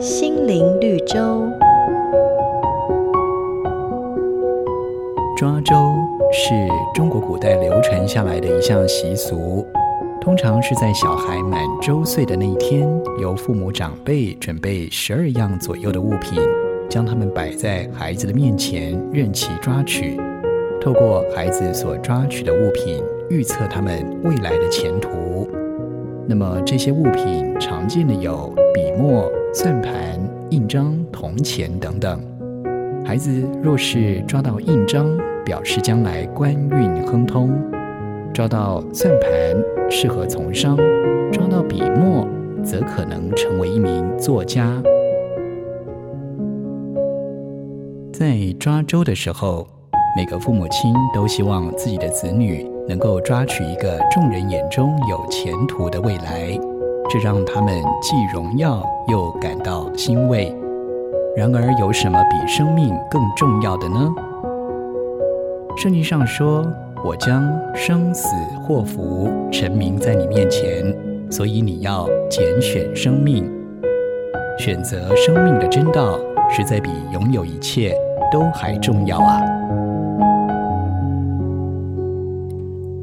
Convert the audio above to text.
心灵绿洲。抓周是中国古代流传下来的一项习俗，通常是在小孩满周岁的那一天，由父母长辈准备十二样左右的物品，将它们摆在孩子的面前，任其抓取。透过孩子所抓取的物品，预测他们未来的前途。那么这些物品常见的有笔墨、算盘、印章、铜钱等等。孩子若是抓到印章，表示将来官运亨通；抓到算盘，适合从商；抓到笔墨，则可能成为一名作家。在抓周的时候，每个父母亲都希望自己的子女能够抓取一个众人眼中有前途的未来，这让他们既荣耀又感到欣慰。然而，有什么比生命更重要的呢？圣经上说：“我将生死祸福陈明在你面前，所以你要拣选生命。选择生命的真道，实在比拥有一切都还重要啊！”